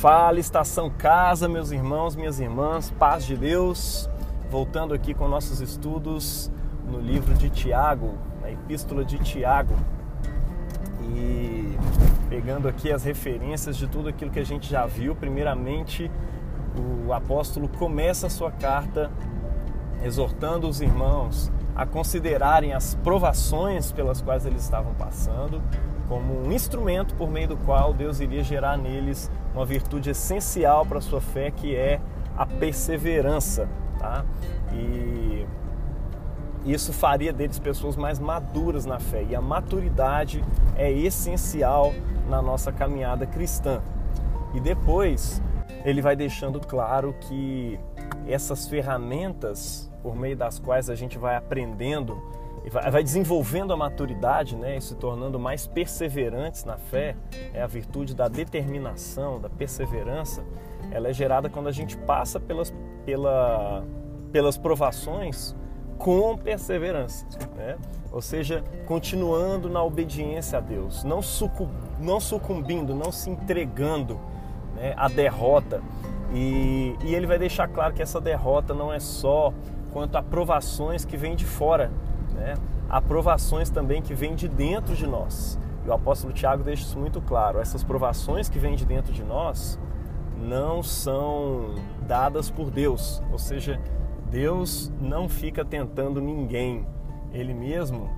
Fala, estação casa, meus irmãos, minhas irmãs, paz de Deus. Voltando aqui com nossos estudos no livro de Tiago, na epístola de Tiago. E pegando aqui as referências de tudo aquilo que a gente já viu, primeiramente o apóstolo começa a sua carta exortando os irmãos a considerarem as provações pelas quais eles estavam passando como um instrumento por meio do qual Deus iria gerar neles uma virtude essencial para a sua fé, que é a perseverança. Tá? E isso faria deles pessoas mais maduras na fé. E a maturidade é essencial na nossa caminhada cristã. E depois ele vai deixando claro que essas ferramentas por meio das quais a gente vai aprendendo vai desenvolvendo a maturidade, né, e se tornando mais perseverantes na fé, é a virtude da determinação, da perseverança, ela é gerada quando a gente passa pelas, pela, pelas provações com perseverança, né? ou seja, continuando na obediência a Deus, não, sucum, não sucumbindo, não se entregando né, à derrota. E, e ele vai deixar claro que essa derrota não é só quanto a provações que vêm de fora, né? Aprovações também que vêm de dentro de nós. E o apóstolo Tiago deixa isso muito claro. Essas provações que vêm de dentro de nós não são dadas por Deus. Ou seja, Deus não fica tentando ninguém. Ele mesmo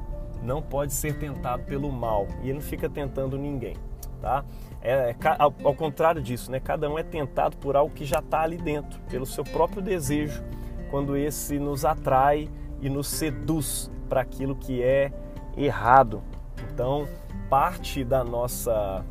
não pode ser tentado pelo mal. E ele não fica tentando ninguém. Tá? É, ao, ao contrário disso, né? cada um é tentado por algo que já está ali dentro, pelo seu próprio desejo, quando esse nos atrai e nos seduz para aquilo que é errado. Então, parte da nossa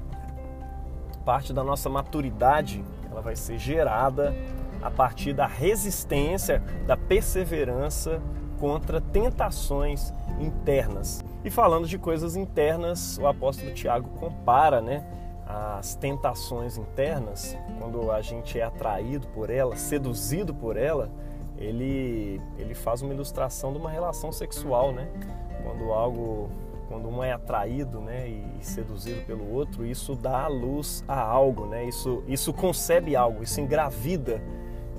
parte da nossa maturidade, ela vai ser gerada a partir da resistência, da perseverança contra tentações internas. E falando de coisas internas, o apóstolo Tiago compara, né, as tentações internas, quando a gente é atraído por ela, seduzido por ela, ele, ele faz uma ilustração de uma relação sexual, né? Quando algo, quando um é atraído, né, e seduzido pelo outro, isso dá luz a algo, né? Isso, isso concebe algo, isso engravida,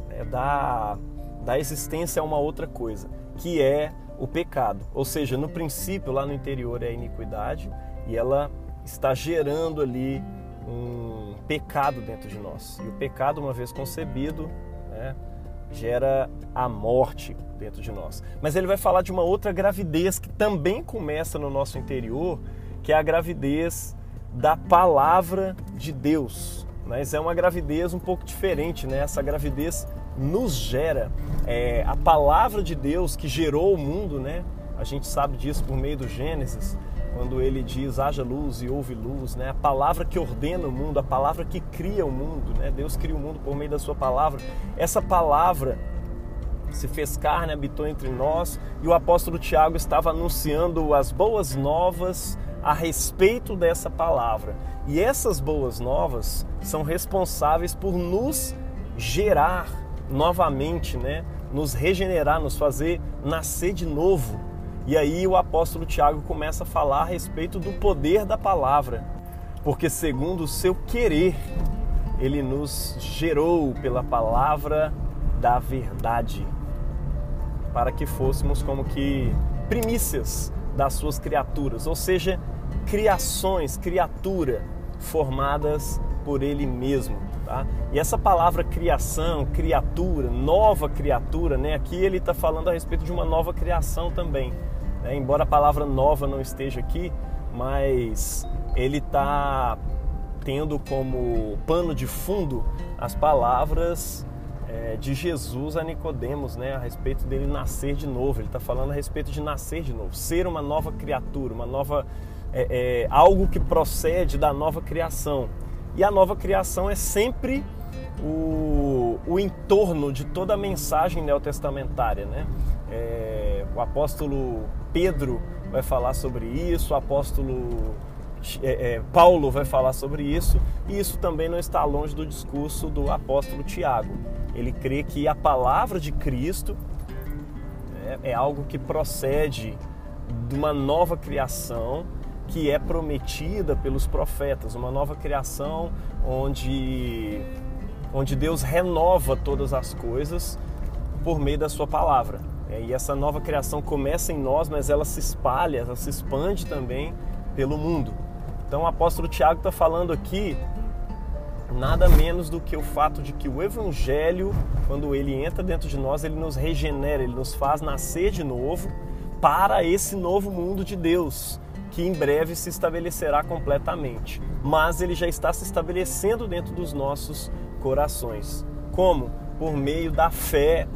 né? dá, dá existência a uma outra coisa, que é o pecado. Ou seja, no princípio, lá no interior é a iniquidade e ela está gerando ali um pecado dentro de nós. E o pecado, uma vez concebido, né, gera a morte dentro de nós. Mas ele vai falar de uma outra gravidez que também começa no nosso interior, que é a gravidez da palavra de Deus. Mas é uma gravidez um pouco diferente, né? Essa gravidez nos gera. É, a palavra de Deus que gerou o mundo, né? A gente sabe disso por meio do Gênesis quando ele diz haja luz e houve luz, né? A palavra que ordena o mundo, a palavra que cria o mundo, né? Deus cria o mundo por meio da sua palavra. Essa palavra se fez carne, habitou entre nós, e o apóstolo Tiago estava anunciando as boas novas a respeito dessa palavra. E essas boas novas são responsáveis por nos gerar novamente, né? Nos regenerar, nos fazer nascer de novo e aí o apóstolo Tiago começa a falar a respeito do poder da palavra, porque segundo o seu querer, ele nos gerou pela palavra da verdade, para que fôssemos como que primícias das suas criaturas, ou seja, criações, criatura formadas por ele mesmo. Tá? E essa palavra criação, criatura, nova criatura, né? aqui ele está falando a respeito de uma nova criação também. Né? Embora a palavra nova não esteja aqui, mas ele está tendo como pano de fundo as palavras é, de Jesus a Nicodemos, né, a respeito dele nascer de novo. Ele está falando a respeito de nascer de novo, ser uma nova criatura, uma nova é, é, algo que procede da nova criação. E a nova criação é sempre o, o entorno de toda a mensagem neotestamentária, né? É, o apóstolo Pedro vai falar sobre isso, o apóstolo é, é, Paulo vai falar sobre isso, e isso também não está longe do discurso do apóstolo Tiago. Ele crê que a palavra de Cristo é, é algo que procede de uma nova criação que é prometida pelos profetas, uma nova criação onde, onde Deus renova todas as coisas por meio da sua palavra. É, e essa nova criação começa em nós, mas ela se espalha, ela se expande também pelo mundo. Então o apóstolo Tiago está falando aqui nada menos do que o fato de que o Evangelho, quando ele entra dentro de nós, ele nos regenera, ele nos faz nascer de novo para esse novo mundo de Deus, que em breve se estabelecerá completamente. Mas ele já está se estabelecendo dentro dos nossos corações. Como? Por meio da fé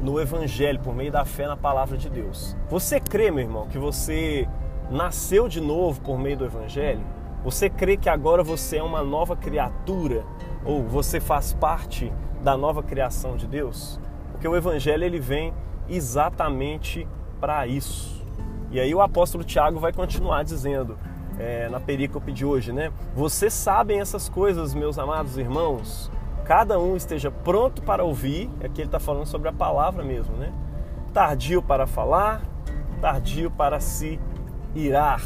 no Evangelho, por meio da fé na palavra de Deus. Você crê, meu irmão, que você nasceu de novo por meio do Evangelho? Você crê que agora você é uma nova criatura ou você faz parte da nova criação de Deus? Porque o Evangelho ele vem exatamente para isso. E aí o apóstolo Tiago vai continuar dizendo é, na perícope de hoje, né? Vocês sabem essas coisas, meus amados irmãos. Cada um esteja pronto para ouvir. Aqui ele está falando sobre a palavra mesmo, né? Tardio para falar, tardio para se irar.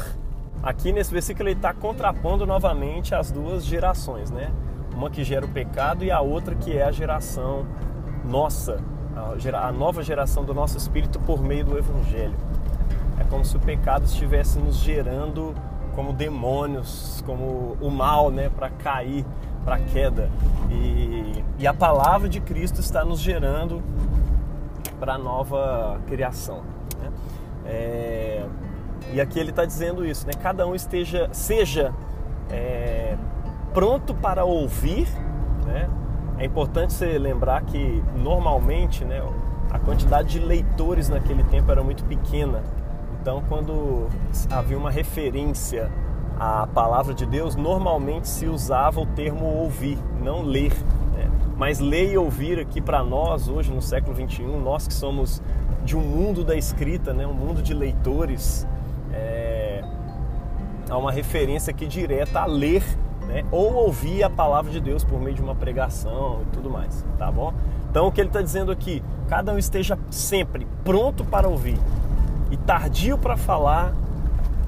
Aqui nesse versículo ele está contrapondo novamente as duas gerações, né? Uma que gera o pecado e a outra que é a geração nossa, a nova geração do nosso espírito por meio do Evangelho. É como se o pecado estivesse nos gerando como demônios, como o mal, né, para cair, para queda. E, e a palavra de Cristo está nos gerando para a nova criação. Né? É, e aqui ele está dizendo isso, né? Cada um esteja, seja é, pronto para ouvir, né? É importante você lembrar que normalmente, né, a quantidade de leitores naquele tempo era muito pequena. Então, quando havia uma referência à palavra de Deus, normalmente se usava o termo ouvir, não ler. Né? Mas ler e ouvir aqui para nós, hoje no século 21, nós que somos de um mundo da escrita, né? um mundo de leitores, é, há uma referência aqui direta a ler né? ou ouvir a palavra de Deus por meio de uma pregação e tudo mais, tá bom? Então o que ele está dizendo aqui, cada um esteja sempre pronto para ouvir e tardio para falar,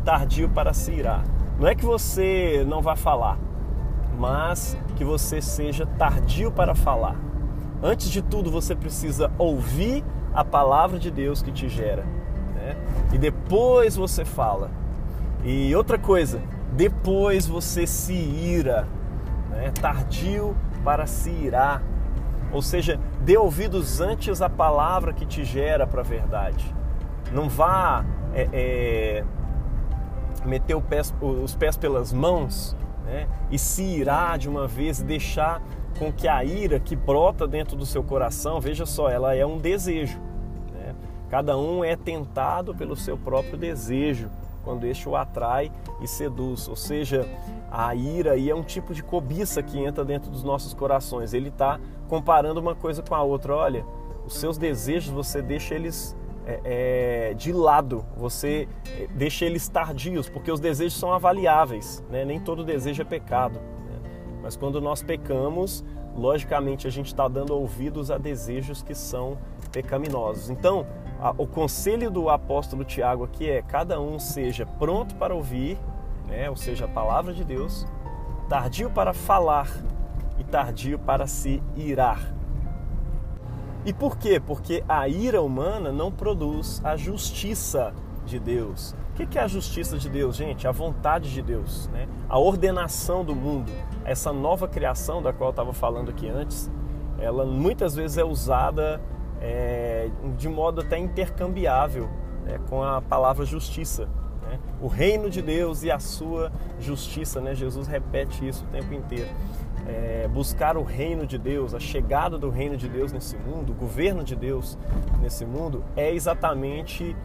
tardio para se irar. Não é que você não vá falar, mas que você seja tardio para falar. Antes de tudo, você precisa ouvir a palavra de Deus que te gera né? E depois você fala. E outra coisa, depois você se ira, né? tardio para se irar. Ou seja, dê ouvidos antes à palavra que te gera para a verdade. Não vá é, é, meter pés, os pés pelas mãos né? e se irar de uma vez deixar com que a ira que brota dentro do seu coração, veja só, ela é um desejo. Cada um é tentado pelo seu próprio desejo quando este o atrai e seduz. Ou seja, a ira aí é um tipo de cobiça que entra dentro dos nossos corações. Ele está comparando uma coisa com a outra. Olha, os seus desejos você deixa eles é, é, de lado, você é, deixa eles tardios, porque os desejos são avaliáveis. Né? Nem todo desejo é pecado. Né? Mas quando nós pecamos, logicamente a gente está dando ouvidos a desejos que são pecaminosos. Então, o conselho do apóstolo Tiago aqui é: cada um seja pronto para ouvir, né, ou seja, a palavra de Deus, tardio para falar e tardio para se irar. E por quê? Porque a ira humana não produz a justiça de Deus. O que é a justiça de Deus, gente? A vontade de Deus, né? a ordenação do mundo, essa nova criação da qual eu estava falando aqui antes, ela muitas vezes é usada é, de modo até intercambiável né, com a palavra justiça. Né? O reino de Deus e a sua justiça, né? Jesus repete isso o tempo inteiro. É, buscar o reino de Deus, a chegada do reino de Deus nesse mundo, o governo de Deus nesse mundo, é exatamente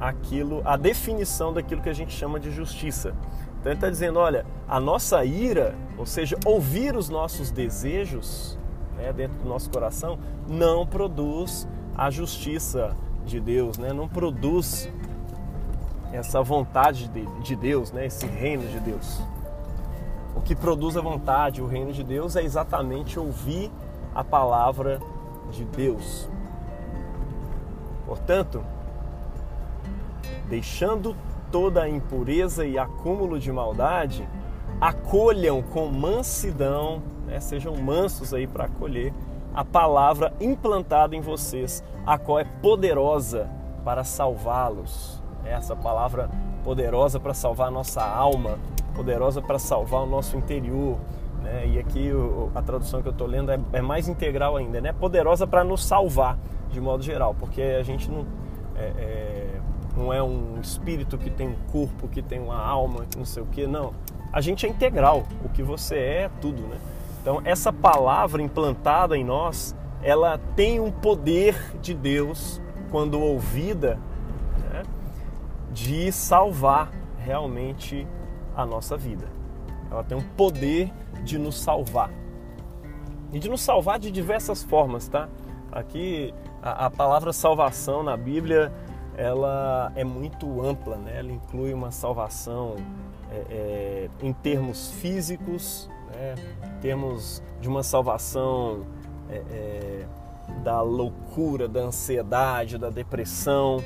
aquilo, a definição daquilo que a gente chama de justiça. Então ele está dizendo, olha, a nossa ira, ou seja, ouvir os nossos desejos, né, dentro do nosso coração, não produz a justiça de Deus, né? não produz essa vontade de, de Deus, né? esse reino de Deus. O que produz a vontade, o reino de Deus, é exatamente ouvir a palavra de Deus. Portanto, deixando toda a impureza e acúmulo de maldade, acolham com mansidão, né, sejam mansos aí para acolher a palavra implantada em vocês, a qual é poderosa para salvá-los. Essa palavra poderosa para salvar a nossa alma, poderosa para salvar o nosso interior. Né? E aqui a tradução que eu estou lendo é, é, mais integral ainda, né? Poderosa para nos salvar, de modo geral, porque a gente não é, é, não é um espírito que tem um corpo, que tem uma alma, que não sei o que, não. A gente é integral, o que você é é tudo, né? Então essa palavra implantada em nós, ela tem um poder de Deus quando ouvida, né, de salvar realmente a nossa vida. Ela tem um poder de nos salvar. E de nos salvar de diversas formas, tá? Aqui a, a palavra salvação na Bíblia ela é muito ampla, né? Ela inclui uma salvação é, é, em termos físicos, né? em termos de uma salvação é, é da loucura, da ansiedade, da depressão,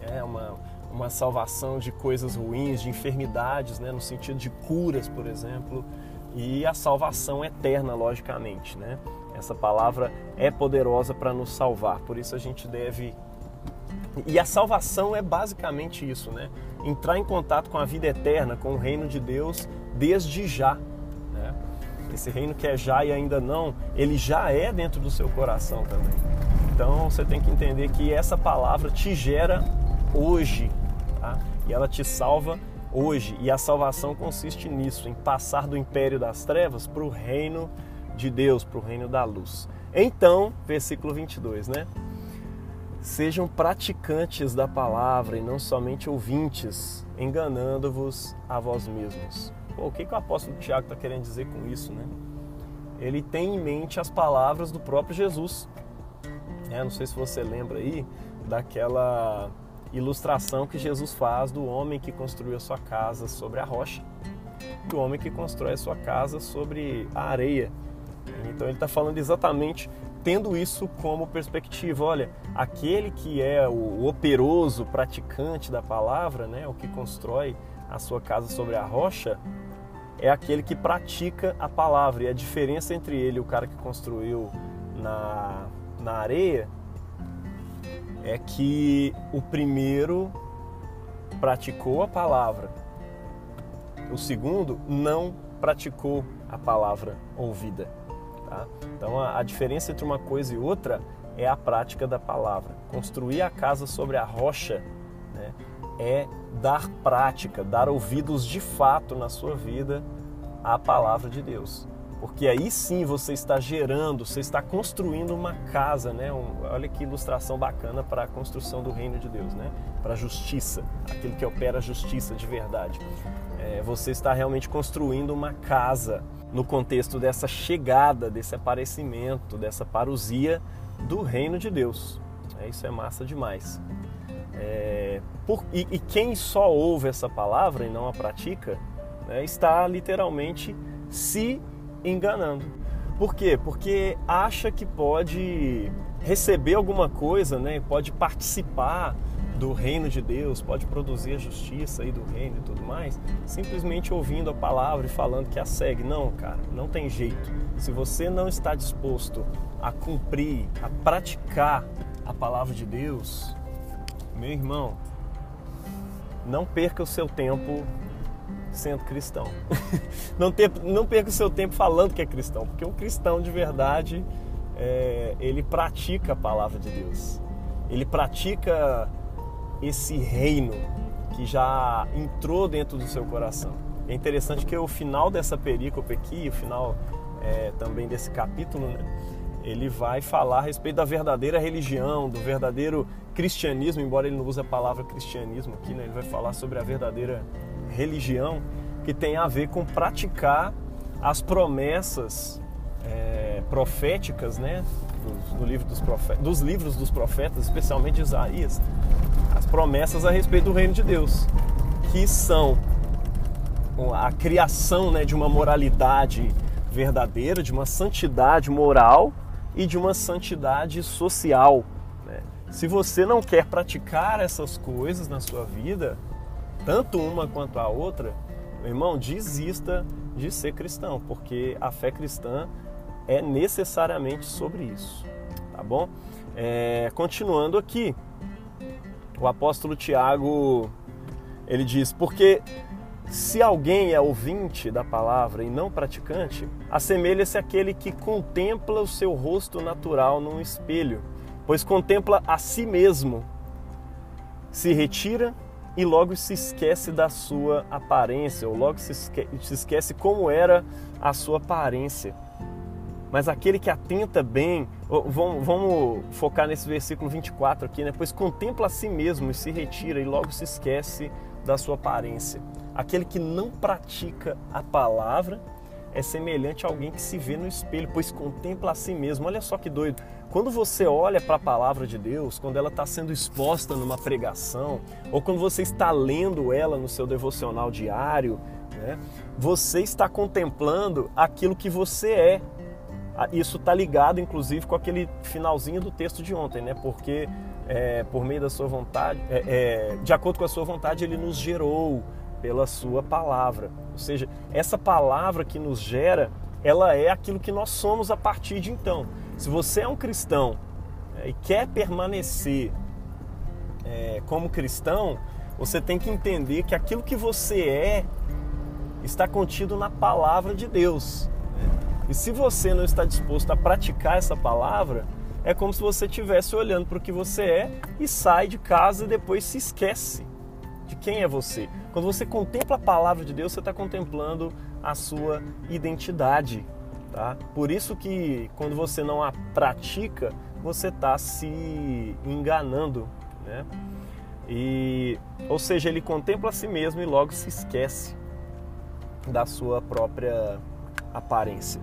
é uma, uma salvação de coisas ruins, de enfermidades, né, no sentido de curas, por exemplo, e a salvação eterna, logicamente, né? Essa palavra é poderosa para nos salvar, por isso a gente deve e a salvação é basicamente isso, né? Entrar em contato com a vida eterna, com o reino de Deus desde já, esse reino que é já e ainda não, ele já é dentro do seu coração também. Então você tem que entender que essa palavra te gera hoje, tá? e ela te salva hoje. E a salvação consiste nisso, em passar do império das trevas para o reino de Deus, para o reino da luz. Então, versículo 22, né? Sejam praticantes da palavra e não somente ouvintes, enganando-vos a vós mesmos. Pô, o que, que o apóstolo Tiago está querendo dizer com isso, né? Ele tem em mente as palavras do próprio Jesus. É, não sei se você lembra aí daquela ilustração que Jesus faz do homem que construiu a sua casa sobre a rocha e o homem que constrói a sua casa sobre a areia. Então ele está falando exatamente tendo isso como perspectiva. Olha, aquele que é o operoso praticante da palavra, né, o que constrói a sua casa sobre a rocha, é aquele que pratica a palavra. E a diferença entre ele e o cara que construiu na, na areia é que o primeiro praticou a palavra, o segundo não praticou a palavra ouvida. Tá? Então a, a diferença entre uma coisa e outra é a prática da palavra. Construir a casa sobre a rocha né, é dar prática, dar ouvidos de fato na sua vida à palavra de Deus. Porque aí sim você está gerando, você está construindo uma casa, né? Um, olha que ilustração bacana para a construção do reino de Deus, né? Para a justiça, aquele que opera a justiça de verdade. É, você está realmente construindo uma casa no contexto dessa chegada, desse aparecimento, dessa parousia do reino de Deus. É, isso é massa demais. É, por, e, e, quem só ouve essa palavra e não a pratica, né, está literalmente se enganando. Por quê? Porque acha que pode receber alguma coisa, né, pode participar do reino de Deus, pode produzir a justiça aí do reino e tudo mais, simplesmente ouvindo a palavra e falando que a segue. Não, cara, não tem jeito. Se você não está disposto a cumprir, a praticar a palavra de Deus, meu irmão, não perca o seu tempo sendo cristão. não, ter, não perca o seu tempo falando que é cristão, porque um cristão de verdade, é, ele pratica a palavra de Deus. Ele pratica esse reino que já entrou dentro do seu coração. É interessante que o final dessa perícope aqui, o final é, também desse capítulo, né, ele vai falar a respeito da verdadeira religião, do verdadeiro cristianismo, embora ele não use a palavra cristianismo aqui, né, ele vai falar sobre a verdadeira religião que tem a ver com praticar as promessas é, proféticas, né, do, do livro dos, profetas, dos livros dos profetas, especialmente Isaías, as promessas a respeito do reino de Deus, que são a criação né, de uma moralidade verdadeira, de uma santidade moral e de uma santidade social. Né? Se você não quer praticar essas coisas na sua vida, tanto uma quanto a outra, meu irmão, desista de ser cristão, porque a fé cristã é necessariamente sobre isso, tá bom? É, continuando aqui, o apóstolo Tiago ele diz: porque se alguém é ouvinte da palavra e não praticante, assemelha-se àquele que contempla o seu rosto natural num espelho, pois contempla a si mesmo, se retira e logo se esquece da sua aparência, ou logo se esquece como era a sua aparência. Mas aquele que atenta bem, vamos, vamos, focar nesse versículo 24 aqui, né? Pois contempla a si mesmo e se retira e logo se esquece da sua aparência. Aquele que não pratica a palavra é semelhante a alguém que se vê no espelho, pois contempla a si mesmo. Olha só que doido. Quando você olha para a palavra de Deus, quando ela está sendo exposta numa pregação, ou quando você está lendo ela no seu devocional diário, né, você está contemplando aquilo que você é ah, isso está ligado, inclusive, com aquele finalzinho do texto de ontem, né? Porque é, por meio da sua vontade, é, é, de acordo com a sua vontade, ele nos gerou pela sua palavra. Ou seja, essa palavra que nos gera, ela é aquilo que nós somos a partir de então. Se você é um cristão é, e quer permanecer é, como cristão, você tem que entender que aquilo que você é está contido na palavra de Deus. E se você não está disposto a praticar essa palavra, é como se você estivesse olhando para o que você é e sai de casa e depois se esquece de quem é você. Quando você contempla a palavra de Deus, você está contemplando a sua identidade. Tá? Por isso que quando você não a pratica, você está se enganando. Né? E, ou seja, ele contempla a si mesmo e logo se esquece da sua própria aparência.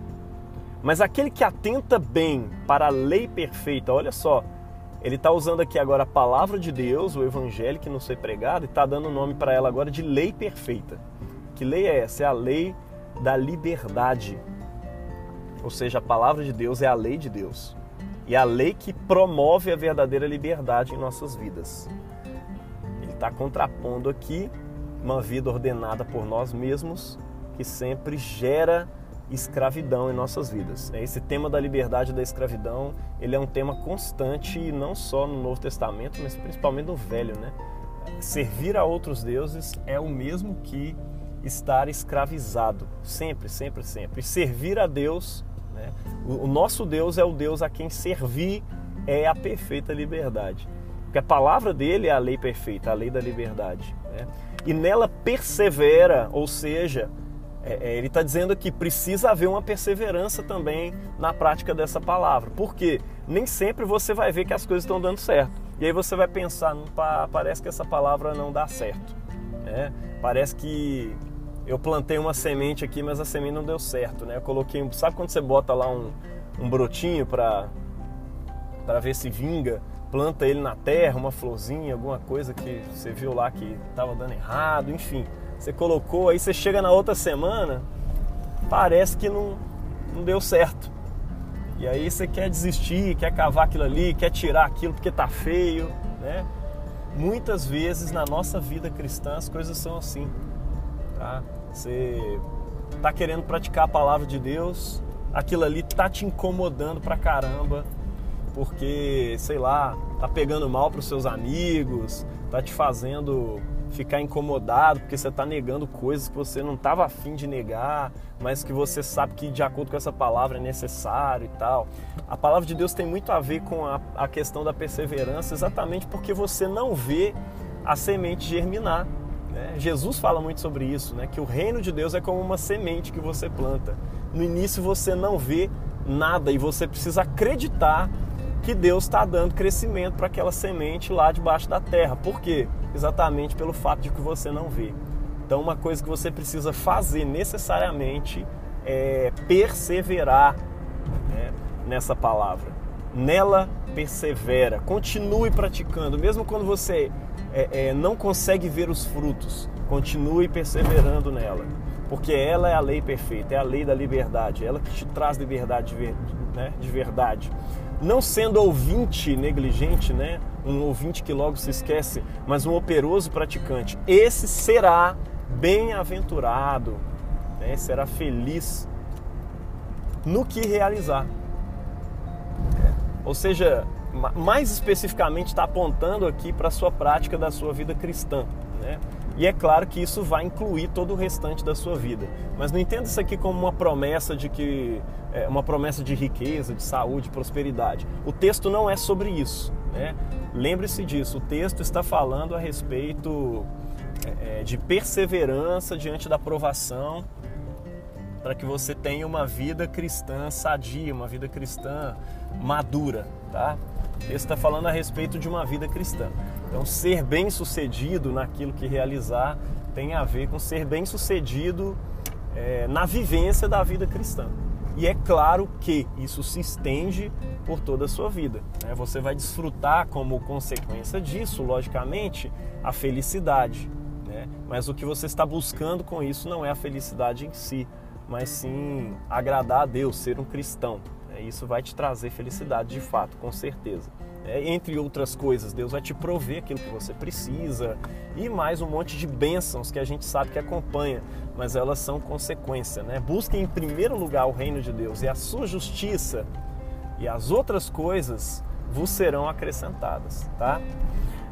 Mas aquele que atenta bem para a lei perfeita, olha só, ele está usando aqui agora a palavra de Deus, o evangelho que nos foi pregado, e está dando o nome para ela agora de lei perfeita. Que lei é essa? É a lei da liberdade. Ou seja, a palavra de Deus é a lei de Deus. E a lei que promove a verdadeira liberdade em nossas vidas. Ele está contrapondo aqui uma vida ordenada por nós mesmos, que sempre gera escravidão em nossas vidas. É, esse tema da liberdade da escravidão, ele é um tema constante não só no Novo Testamento, mas principalmente no Velho, né? Servir a outros deuses é o mesmo que estar escravizado, sempre, sempre, sempre. E servir a Deus, né? o nosso Deus é o Deus a quem servir é a perfeita liberdade. Porque a palavra dele é a lei perfeita, a lei da liberdade. Né? E nela persevera, ou seja, é, é, ele está dizendo que precisa haver uma perseverança também na prática dessa palavra. Porque nem sempre você vai ver que as coisas estão dando certo. E aí você vai pensar, parece que essa palavra não dá certo. Né? Parece que eu plantei uma semente aqui, mas a semente não deu certo. Né? Eu coloquei, sabe quando você bota lá um, um brotinho para ver se vinga? Planta ele na terra, uma florzinha, alguma coisa que você viu lá que estava dando errado, enfim você colocou, aí você chega na outra semana, parece que não, não deu certo. E aí você quer desistir, quer cavar aquilo ali, quer tirar aquilo porque tá feio, né? Muitas vezes na nossa vida cristã as coisas são assim, tá? Você tá querendo praticar a palavra de Deus, aquilo ali tá te incomodando pra caramba, porque, sei lá, tá pegando mal pros seus amigos, tá te fazendo ficar incomodado porque você está negando coisas que você não estava afim de negar, mas que você sabe que de acordo com essa palavra é necessário e tal. A palavra de Deus tem muito a ver com a, a questão da perseverança, exatamente porque você não vê a semente germinar. Né? Jesus fala muito sobre isso, né? que o reino de Deus é como uma semente que você planta. No início você não vê nada e você precisa acreditar que Deus está dando crescimento para aquela semente lá debaixo da terra. Por quê? Exatamente pelo fato de que você não vê. Então, uma coisa que você precisa fazer necessariamente é perseverar né, nessa palavra. Nela persevera, continue praticando, mesmo quando você é, é, não consegue ver os frutos, continue perseverando nela. porque ela é a lei perfeita, é a lei da liberdade, ela que te traz liberdade de, né, de verdade. Não sendo ouvinte negligente, né, um ouvinte que logo se esquece, mas um operoso praticante. Esse será bem-aventurado, né, será feliz no que realizar. Ou seja, mais especificamente está apontando aqui para a sua prática da sua vida cristã. Né? E é claro que isso vai incluir todo o restante da sua vida. Mas não entenda isso aqui como uma promessa de que é uma promessa de riqueza, de saúde, prosperidade. O texto não é sobre isso. Né? Lembre-se disso. O texto está falando a respeito é, é de perseverança diante da provação para que você tenha uma vida cristã sadia, uma vida cristã madura, tá? Ele está falando a respeito de uma vida cristã. Então, ser bem sucedido naquilo que realizar tem a ver com ser bem sucedido é, na vivência da vida cristã. E é claro que isso se estende por toda a sua vida. Né? Você vai desfrutar, como consequência disso, logicamente, a felicidade. Né? Mas o que você está buscando com isso não é a felicidade em si, mas sim agradar a Deus, ser um cristão. É, isso vai te trazer felicidade de fato, com certeza. É, entre outras coisas, Deus vai te prover aquilo que você precisa e mais um monte de bênçãos que a gente sabe que acompanha, mas elas são consequência. Né? Busque em primeiro lugar o reino de Deus e a sua justiça, e as outras coisas vos serão acrescentadas. Tá?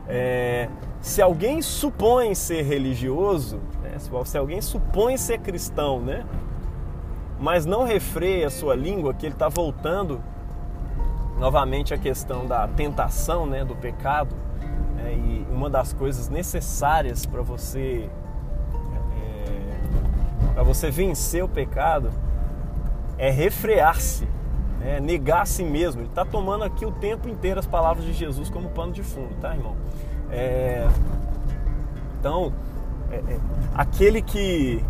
É, se alguém supõe ser religioso, né? se alguém supõe ser cristão, né? Mas não refreia a sua língua, que ele está voltando novamente à questão da tentação, né, do pecado. Né, e uma das coisas necessárias para você é, para você vencer o pecado é refrear-se, né, negar a si mesmo. Ele está tomando aqui o tempo inteiro as palavras de Jesus como pano de fundo, tá, irmão? É, então, é, é aquele que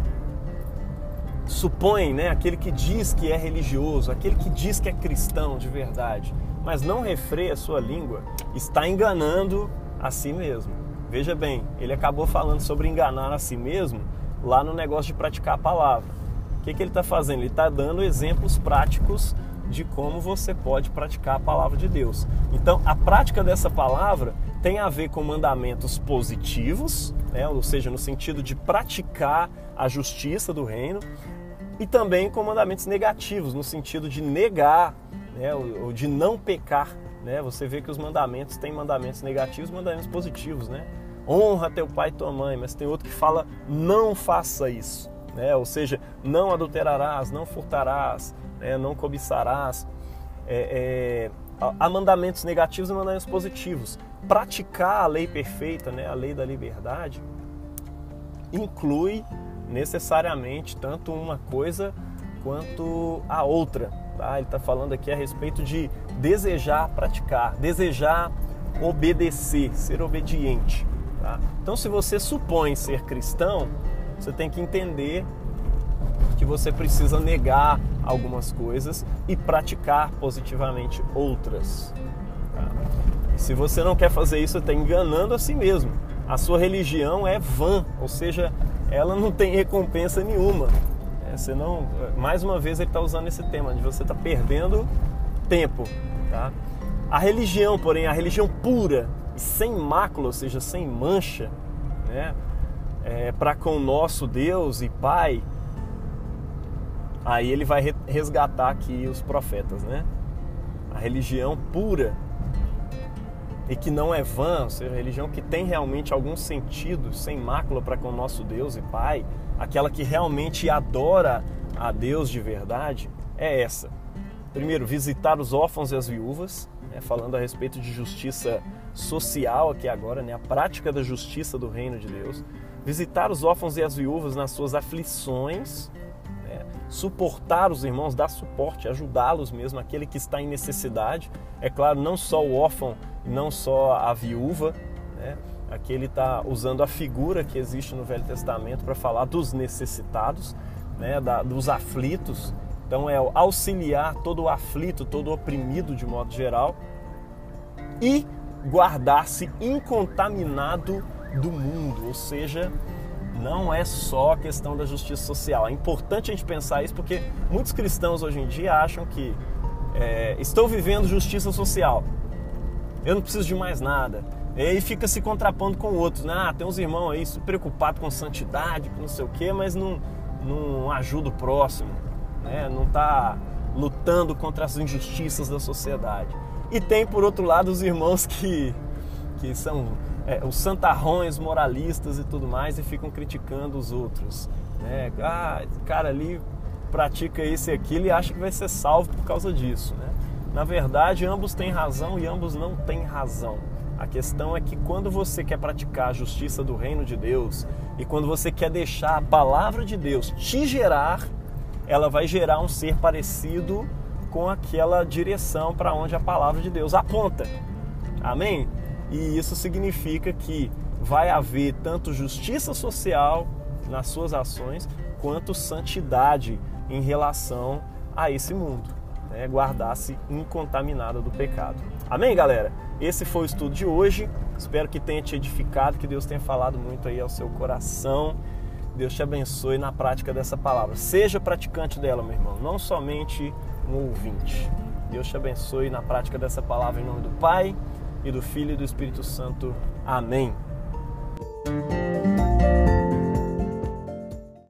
supõe, né, aquele que diz que é religioso, aquele que diz que é cristão de verdade, mas não refreia a sua língua, está enganando a si mesmo. Veja bem, ele acabou falando sobre enganar a si mesmo lá no negócio de praticar a palavra. O que, que ele está fazendo? Ele está dando exemplos práticos de como você pode praticar a palavra de Deus. Então, a prática dessa palavra tem a ver com mandamentos positivos, né? ou seja, no sentido de praticar a justiça do reino, e também com mandamentos negativos, no sentido de negar, né, ou de não pecar. Né? Você vê que os mandamentos têm mandamentos negativos e mandamentos positivos. Né? Honra teu pai e tua mãe, mas tem outro que fala não faça isso. Né? Ou seja, não adulterarás, não furtarás, né? não cobiçarás. É, é, há mandamentos negativos e mandamentos positivos. Praticar a lei perfeita, né? a lei da liberdade, inclui necessariamente tanto uma coisa quanto a outra. Tá? Ele está falando aqui a respeito de desejar praticar, desejar obedecer, ser obediente. Tá? Então, se você supõe ser cristão, você tem que entender que você precisa negar algumas coisas e praticar positivamente outras. Tá? Se você não quer fazer isso, você está enganando a si mesmo. A sua religião é vã, ou seja, ela não tem recompensa nenhuma. É, você não, mais uma vez ele está usando esse tema de você está perdendo tempo. Tá? A religião, porém, a religião pura e sem mácula, ou seja, sem mancha, né? É, para com o nosso Deus e Pai, aí ele vai resgatar aqui os profetas, né? A religião pura e que não é vã, ou seja, religião que tem realmente algum sentido, sem mácula para com o nosso Deus e Pai, aquela que realmente adora a Deus de verdade, é essa. Primeiro, visitar os órfãos e as viúvas, né, falando a respeito de justiça social aqui agora, né, a prática da justiça do reino de Deus. Visitar os órfãos e as viúvas nas suas aflições, suportar os irmãos, dar suporte, ajudá-los mesmo, aquele que está em necessidade. É claro, não só o órfão, não só a viúva, né? Aqui ele está usando a figura que existe no Velho Testamento para falar dos necessitados, né? Da, dos aflitos. Então é auxiliar todo o aflito, todo o oprimido de modo geral e guardar-se incontaminado do mundo, ou seja, não é só a questão da justiça social. É importante a gente pensar isso porque muitos cristãos hoje em dia acham que é, estou vivendo justiça social, eu não preciso de mais nada. E aí fica se contrapondo com outros, né? Ah, tem uns irmãos aí preocupados com santidade, com não sei o quê, mas não, não ajuda o próximo, né? não está lutando contra as injustiças da sociedade. E tem, por outro lado, os irmãos que, que são é, os santarrões moralistas e tudo mais e ficam criticando os outros. Né? Ah, cara ali pratica isso e aquilo e acha que vai ser salvo por causa disso. Né? Na verdade, ambos têm razão e ambos não têm razão. A questão é que quando você quer praticar a justiça do reino de Deus e quando você quer deixar a palavra de Deus te gerar, ela vai gerar um ser parecido com aquela direção para onde a palavra de Deus aponta. Amém? E isso significa que vai haver tanto justiça social nas suas ações quanto santidade em relação a esse mundo. Né? Guardar-se incontaminada do pecado. Amém, galera? Esse foi o estudo de hoje. Espero que tenha te edificado, que Deus tenha falado muito aí ao seu coração. Deus te abençoe na prática dessa palavra. Seja praticante dela, meu irmão, não somente um ouvinte. Deus te abençoe na prática dessa palavra em nome do Pai e do Filho e do Espírito Santo. Amém.